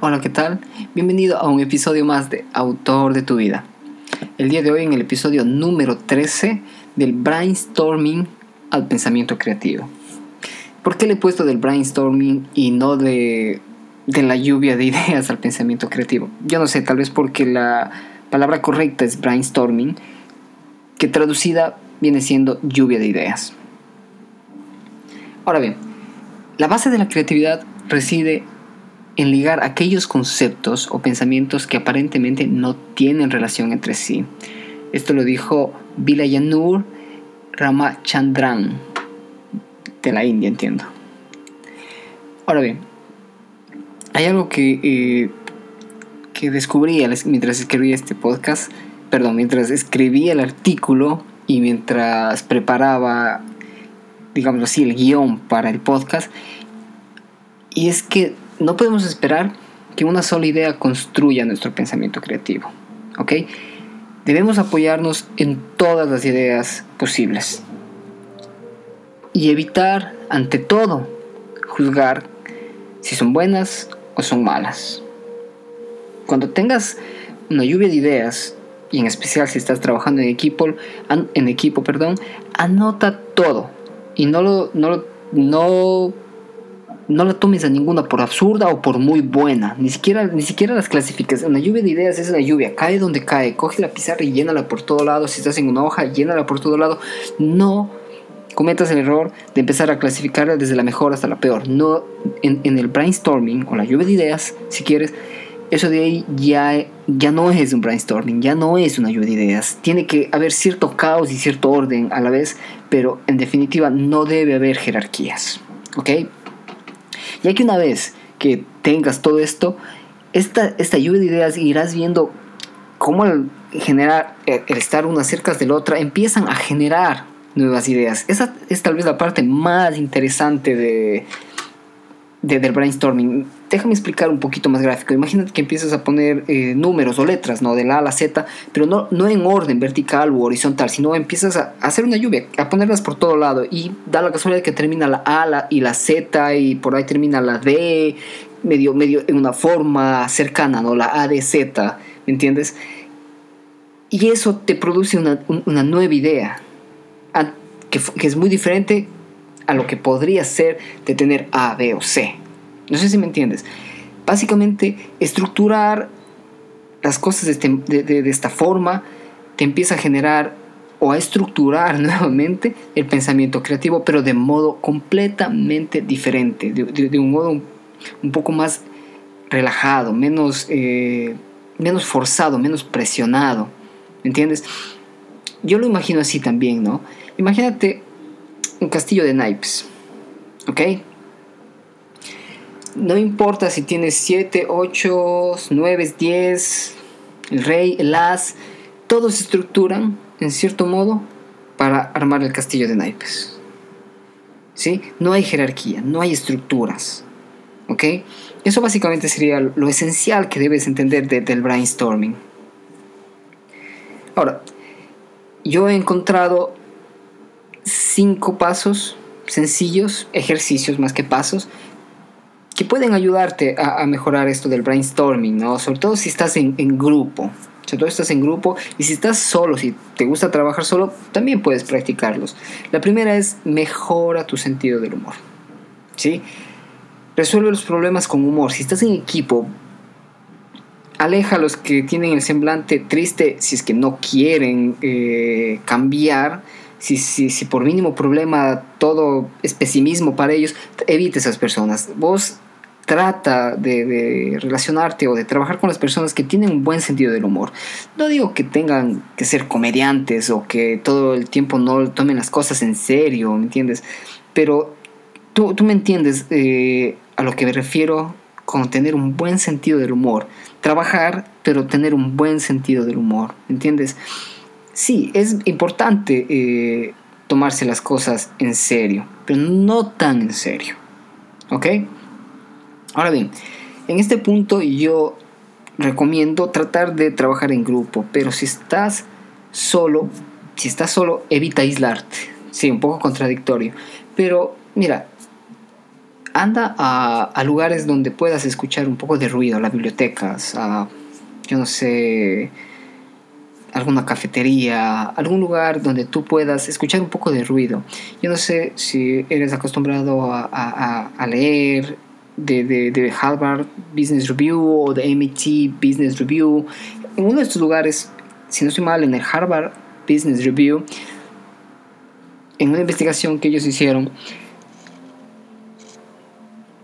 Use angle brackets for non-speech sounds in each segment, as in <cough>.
Hola, ¿qué tal? Bienvenido a un episodio más de Autor de tu vida. El día de hoy en el episodio número 13 del brainstorming al pensamiento creativo. ¿Por qué le he puesto del brainstorming y no de, de la lluvia de <laughs> ideas al pensamiento creativo? Yo no sé, tal vez porque la palabra correcta es brainstorming, que traducida viene siendo lluvia de ideas. Ahora bien, la base de la creatividad reside en ligar aquellos conceptos o pensamientos que aparentemente no tienen relación entre sí. Esto lo dijo Vilayanur Ramachandran, de la India, entiendo. Ahora bien, hay algo que, eh, que descubrí mientras escribía este podcast, perdón, mientras escribía el artículo y mientras preparaba, digamos así, el guion para el podcast, y es que no podemos esperar que una sola idea construya nuestro pensamiento creativo. ¿Ok? Debemos apoyarnos en todas las ideas posibles. Y evitar, ante todo, juzgar si son buenas o son malas. Cuando tengas una lluvia de ideas, y en especial si estás trabajando en equipo, en equipo perdón, anota todo. Y no lo, no, no no la tomes a ninguna por absurda o por muy buena. Ni siquiera, ni siquiera las clasificas. Una lluvia de ideas es una lluvia. Cae donde cae. Coge la pizarra y llénala por todo lado. Si estás en una hoja, llénala por todo lado. No cometas el error de empezar a clasificarla desde la mejor hasta la peor. No en, el brainstorming o la lluvia de ideas, si quieres. Eso de ahí ya, ya no es un brainstorming, ya no es una lluvia de ideas. Tiene que haber cierto caos y cierto orden a la vez, pero en definitiva no debe haber jerarquías. ¿Ok? Ya que una vez que tengas todo esto, esta, esta lluvia de ideas irás viendo cómo al generar, eh, el estar una cerca de la otra, empiezan a generar nuevas ideas. Esa es tal vez la parte más interesante de, del brainstorming. Déjame explicar un poquito más gráfico. Imagínate que empiezas a poner eh, números o letras, ¿no? De la A a la Z, pero no, no en orden vertical u horizontal, sino empiezas a hacer una lluvia, a ponerlas por todo lado y da la casualidad que termina la A y la Z y por ahí termina la D, medio, medio en una forma cercana, ¿no? La A de Z, ¿me entiendes? Y eso te produce una, una nueva idea, que, que es muy diferente a lo que podría ser de tener A, B o C. No sé si me entiendes. Básicamente, estructurar las cosas de, este, esta forma te empieza a generar o a estructurar <laughs> nuevamente el pensamiento creativo, pero de modo completamente diferente, de, un modo un, poco más relajado, menos, eh, menos forzado, menos presionado. ¿Me entiendes? Yo lo imagino así también, ¿no? Imagínate un castillo de naipes. ¿Ok? No importa si tienes 7, 8, 9, 10, el rey, el as, todos se estructuran en cierto modo para armar el castillo de naipes. ¿Sí? No hay jerarquía, no hay estructuras. ¿Ok? Eso básicamente sería lo esencial que debes entender del brainstorming. Ahora, yo he encontrado cinco pasos sencillos, ejercicios más que pasos, que pueden ayudarte a, mejorar esto del brainstorming, ¿no? Sobre todo si estás en, grupo. Sobre todo si estás en grupo y si estás solo, si te gusta trabajar solo, también puedes practicarlos. La primera es mejora tu sentido del humor. ¿Sí? Resuelve los problemas con humor. Si estás en equipo, aleja a los que tienen el semblante triste si es que no quieren eh, cambiar si, si, si por mínimo problema todo es pesimismo para ellos, evite esas personas. Vos trata de, relacionarte o de trabajar con las personas que tienen un buen sentido del humor. No digo que tengan que ser comediantes o que todo el tiempo no tomen las cosas en serio, ¿me entiendes? Pero tú, tú me entiendes eh, a lo que me refiero con tener un buen sentido del humor. Trabajar, pero tener un buen sentido del humor, ¿me entiendes? Sí, es importante eh, tomarse las cosas en serio, pero no tan en serio. ¿Ok? Ahora bien, en este punto yo recomiendo tratar de trabajar en grupo, pero si estás solo, si estás solo, evita aislarte. Sí, un poco contradictorio. Pero mira, anda a, lugares donde puedas escuchar un poco de ruido, las bibliotecas, a, yo no sé, alguna cafetería, algún lugar donde tú puedas escuchar un poco de ruido. Yo no sé si eres acostumbrado a, leer de, Harvard Business Review o de MIT Business Review. En uno de estos lugares, si no estoy mal, en el Harvard Business Review, en una investigación que ellos hicieron,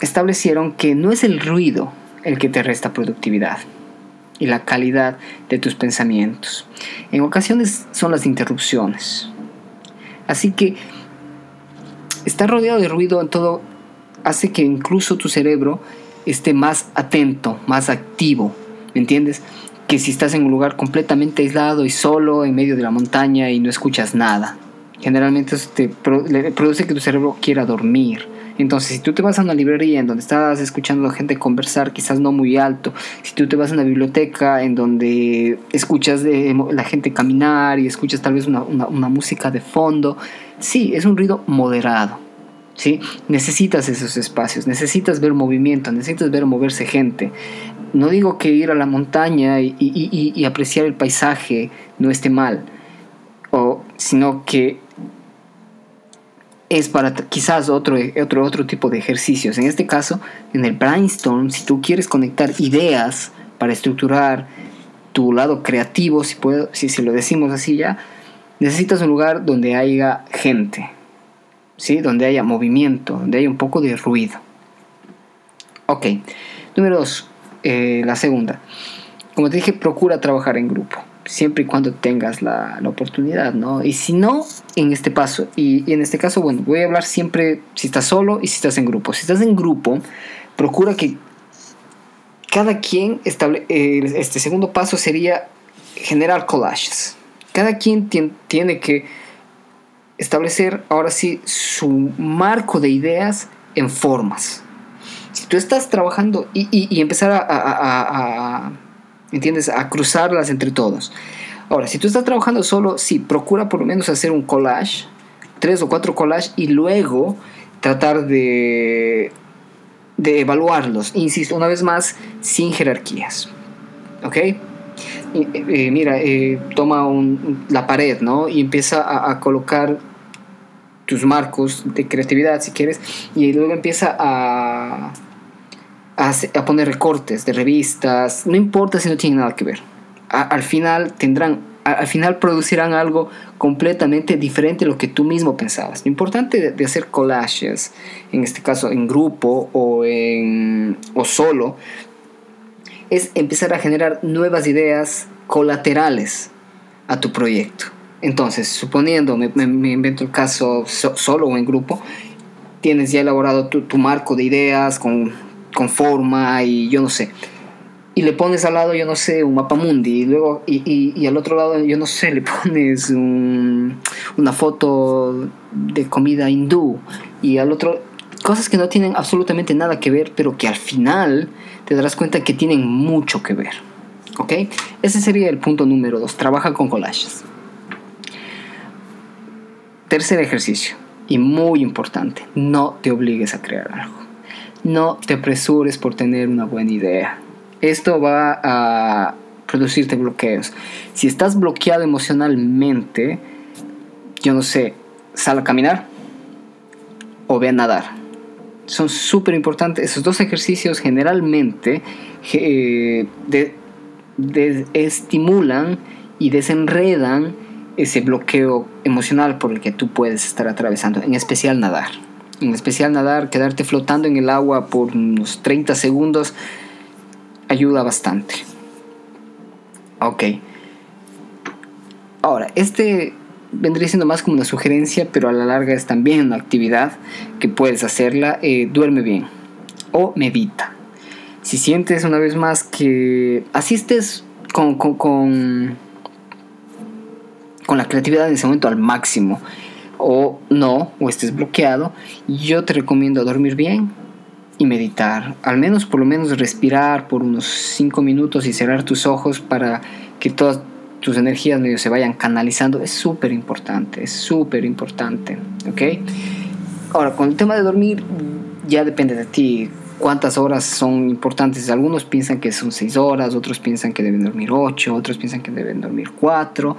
establecieron que no es el ruido el que te resta productividad y la calidad de tus pensamientos. En ocasiones son las interrupciones. Así que estar rodeado de ruido en todo hace que incluso tu cerebro esté más atento, más activo, ¿me entiendes? Que si estás en un lugar completamente aislado y solo en medio de la montaña y no escuchas nada. Generalmente eso te produce que tu cerebro quiera dormir entonces, si tú te vas a una librería en donde estás escuchando a gente conversar, quizás no muy alto, si tú te vas a una biblioteca en donde escuchas de la gente caminar y escuchas tal vez una, música de fondo, sí, es un ruido moderado. ¿sí? Necesitas esos espacios, necesitas ver movimiento, necesitas ver moverse gente. No digo que ir a la montaña y, y apreciar el paisaje no esté mal, o, sino que es para quizás otro, otro, otro tipo de ejercicios. En este caso, en el brainstorm, si tú quieres conectar ideas para estructurar tu lado creativo, si, puedo, si lo decimos así ya, necesitas un lugar donde haya gente, ¿sí? donde haya movimiento, donde haya un poco de ruido. Ok, número dos, eh, la segunda. Como te dije, procura trabajar en grupo siempre y cuando tengas la, la, oportunidad, ¿no? Y si no, en este paso, y, en este caso, bueno, voy a hablar siempre si estás solo y si estás en grupo. Si estás en grupo, procura que cada quien estable, este segundo paso sería generar collages. Cada quien tiene que establecer ahora sí su marco de ideas en formas. Si tú estás trabajando y, y, empezar a ¿entiendes? A cruzarlas entre todos. Ahora, si tú estás trabajando solo, sí, procura por lo menos hacer un collage, tres o cuatro collages, y luego tratar de, de evaluarlos. Insisto, una vez más, sin jerarquías. ¿Ok? Eh, mira, eh, toma la pared, ¿no? Y empieza a, a, colocar tus marcos de creatividad, si quieres, y luego empieza a a, poner recortes de revistas, no importa si no tiene nada que ver. al final tendrán, al final producirán algo completamente diferente a lo que tú mismo pensabas. Lo importante de, hacer collages, en este caso en grupo o, en, o solo, es empezar a generar nuevas ideas colaterales a tu proyecto. Entonces, suponiendo, me, invento el caso solo o en grupo, tienes ya elaborado tu, tu marco de ideas con con forma y yo no sé. Y le pones al lado, yo no sé, un mapa mundi. Y luego, y, y, al otro lado, yo no sé, le <laughs> pones una foto de comida hindú. Y al otro, cosas que no tienen absolutamente nada que ver, pero que al final te darás cuenta que tienen mucho que ver. ¿Ok? Ese sería el punto número dos. Trabaja con collages. Tercer ejercicio, y muy importante, no te obligues a crear algo. No te apresures por tener una buena idea. Esto va a producirte bloqueos. Si estás bloqueado emocionalmente, yo no sé, sal a caminar o ve a nadar. Son súper importantes. Esos dos ejercicios generalmente eh, estimulan y desenredan ese bloqueo emocional por el que tú puedes estar atravesando, en especial nadar en especial nadar, quedarte flotando en el agua por unos 30 segundos, ayuda bastante. Ok. Ahora, este vendría siendo más como una sugerencia, pero a la larga es también una actividad que puedes hacerla. Eh, duerme bien o medita. Si sientes una vez más que asistes con, con, con, con la creatividad en ese momento al máximo o no, o estés bloqueado, yo te recomiendo dormir bien y meditar. Al menos, por lo menos, respirar por unos 5 minutos y cerrar tus ojos para que todas tus energías medio se vayan canalizando. Es súper importante, es súper importante. ¿Ok? Ahora, con el tema de dormir, ya depende de ti cuántas horas son importantes. Algunos piensan que son seis horas, otros piensan que deben dormir ocho, otros piensan que deben dormir cuatro.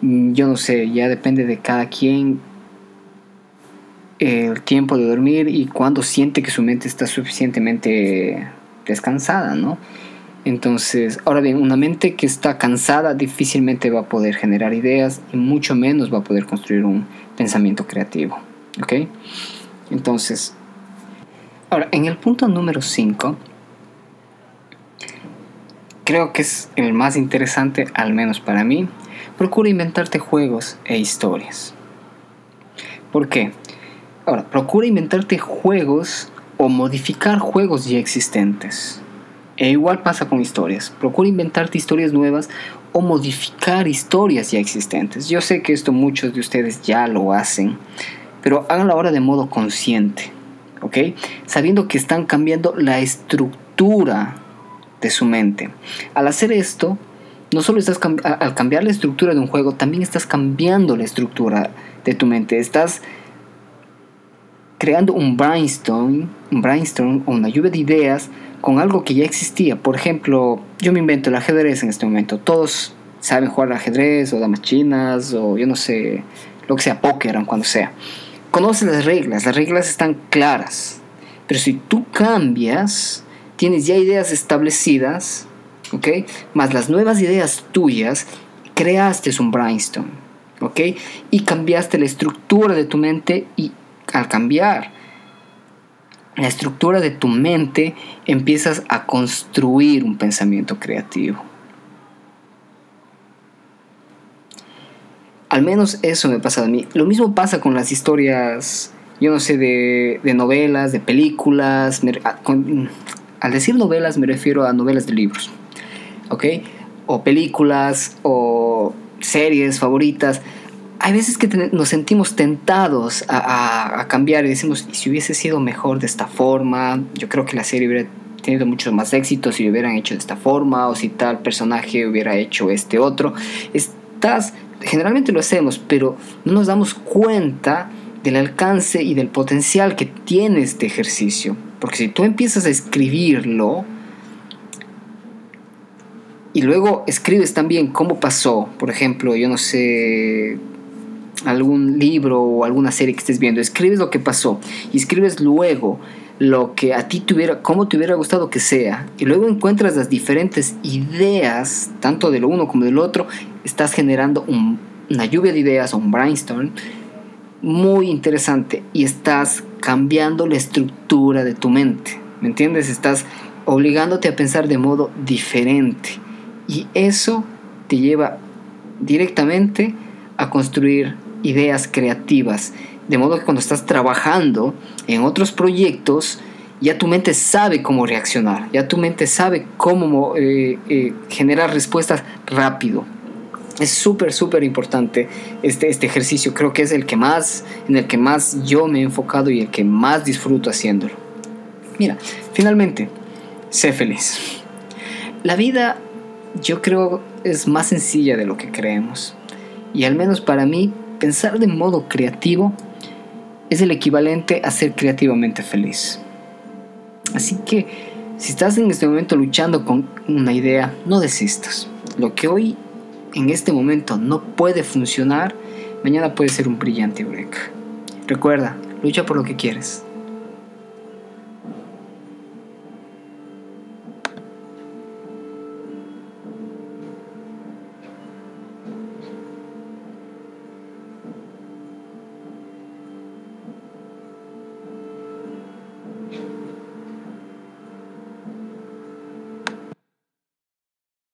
Mm, yo no sé, ya depende de cada quien el tiempo de dormir y cuando siente que su mente está suficientemente descansada, ¿no? Entonces, ahora bien, una mente que está cansada difícilmente va a poder generar ideas y mucho menos va a poder construir un pensamiento creativo, ¿ok? Entonces, ahora, en el punto número 5, creo que es el más interesante, al menos para mí, procura inventarte juegos e historias. ¿Por qué? Ahora, procura inventarte juegos o modificar juegos ya existentes. E igual pasa con historias. Procura inventarte historias nuevas o modificar historias ya existentes. Yo sé que esto muchos de ustedes ya lo hacen, pero háganlo ahora de modo consciente, ¿ok? Sabiendo que están cambiando la estructura de su mente. Al hacer esto, no solo estás al cambiar la estructura de un juego, también estás cambiando la estructura de tu mente. Estás creando un brainstorm, un brainstorm o una lluvia de ideas con algo que ya existía. Por ejemplo, yo me invento el ajedrez en este momento. Todos saben jugar al ajedrez o damas chinas o yo no sé, lo que sea, póker o cuando sea. Conoces las reglas, las reglas están claras. Pero si tú cambias, tienes ya ideas establecidas, ¿ok? Más las nuevas ideas tuyas, creaste un brainstorm, ¿ok? Y cambiaste la estructura de tu mente y al cambiar la estructura de tu mente, empiezas a construir un pensamiento creativo. Al menos eso me pasa a mí. Lo mismo pasa con las historias, yo no sé, de, novelas, de películas. al decir novelas me refiero a novelas de libros, ¿ok? O películas o series favoritas hay veces que nos sentimos tentados a, cambiar y decimos, ¿y si hubiese sido mejor de esta forma? Yo creo que la serie hubiera tenido mucho más éxito si lo hubieran hecho de esta forma o si tal personaje hubiera hecho este otro. Estás, generalmente lo hacemos, pero no nos damos cuenta del alcance y del potencial que tiene este ejercicio. Porque si tú empiezas a escribirlo, y luego escribes también cómo pasó, por ejemplo, yo no sé, algún libro o alguna serie que estés viendo, escribes lo que pasó escribes luego lo que a ti te hubiera, cómo te hubiera gustado que sea, y luego encuentras las diferentes ideas, tanto de lo uno como del otro, estás generando una lluvia de ideas un brainstorm muy interesante y estás cambiando la estructura de tu mente, ¿me entiendes? Estás obligándote a pensar de modo diferente y eso te lleva directamente a construir ideas creativas. De modo que cuando estás trabajando en otros proyectos, ya tu mente sabe cómo reaccionar, ya tu mente sabe cómo eh, eh, generar respuestas rápido. Es súper, súper importante este, este ejercicio. Creo que es el que más, en el que más yo me he enfocado y el que más disfruto haciéndolo. Mira, finalmente, sé feliz. La vida, yo creo, es más sencilla de lo que creemos. Y al menos para mí, pensar de modo creativo es el equivalente a ser creativamente feliz. Así que si estás en este momento luchando con una idea, no desistas. Lo que hoy en este momento no puede funcionar, mañana puede ser un brillante break. Recuerda, lucha por lo que quieres.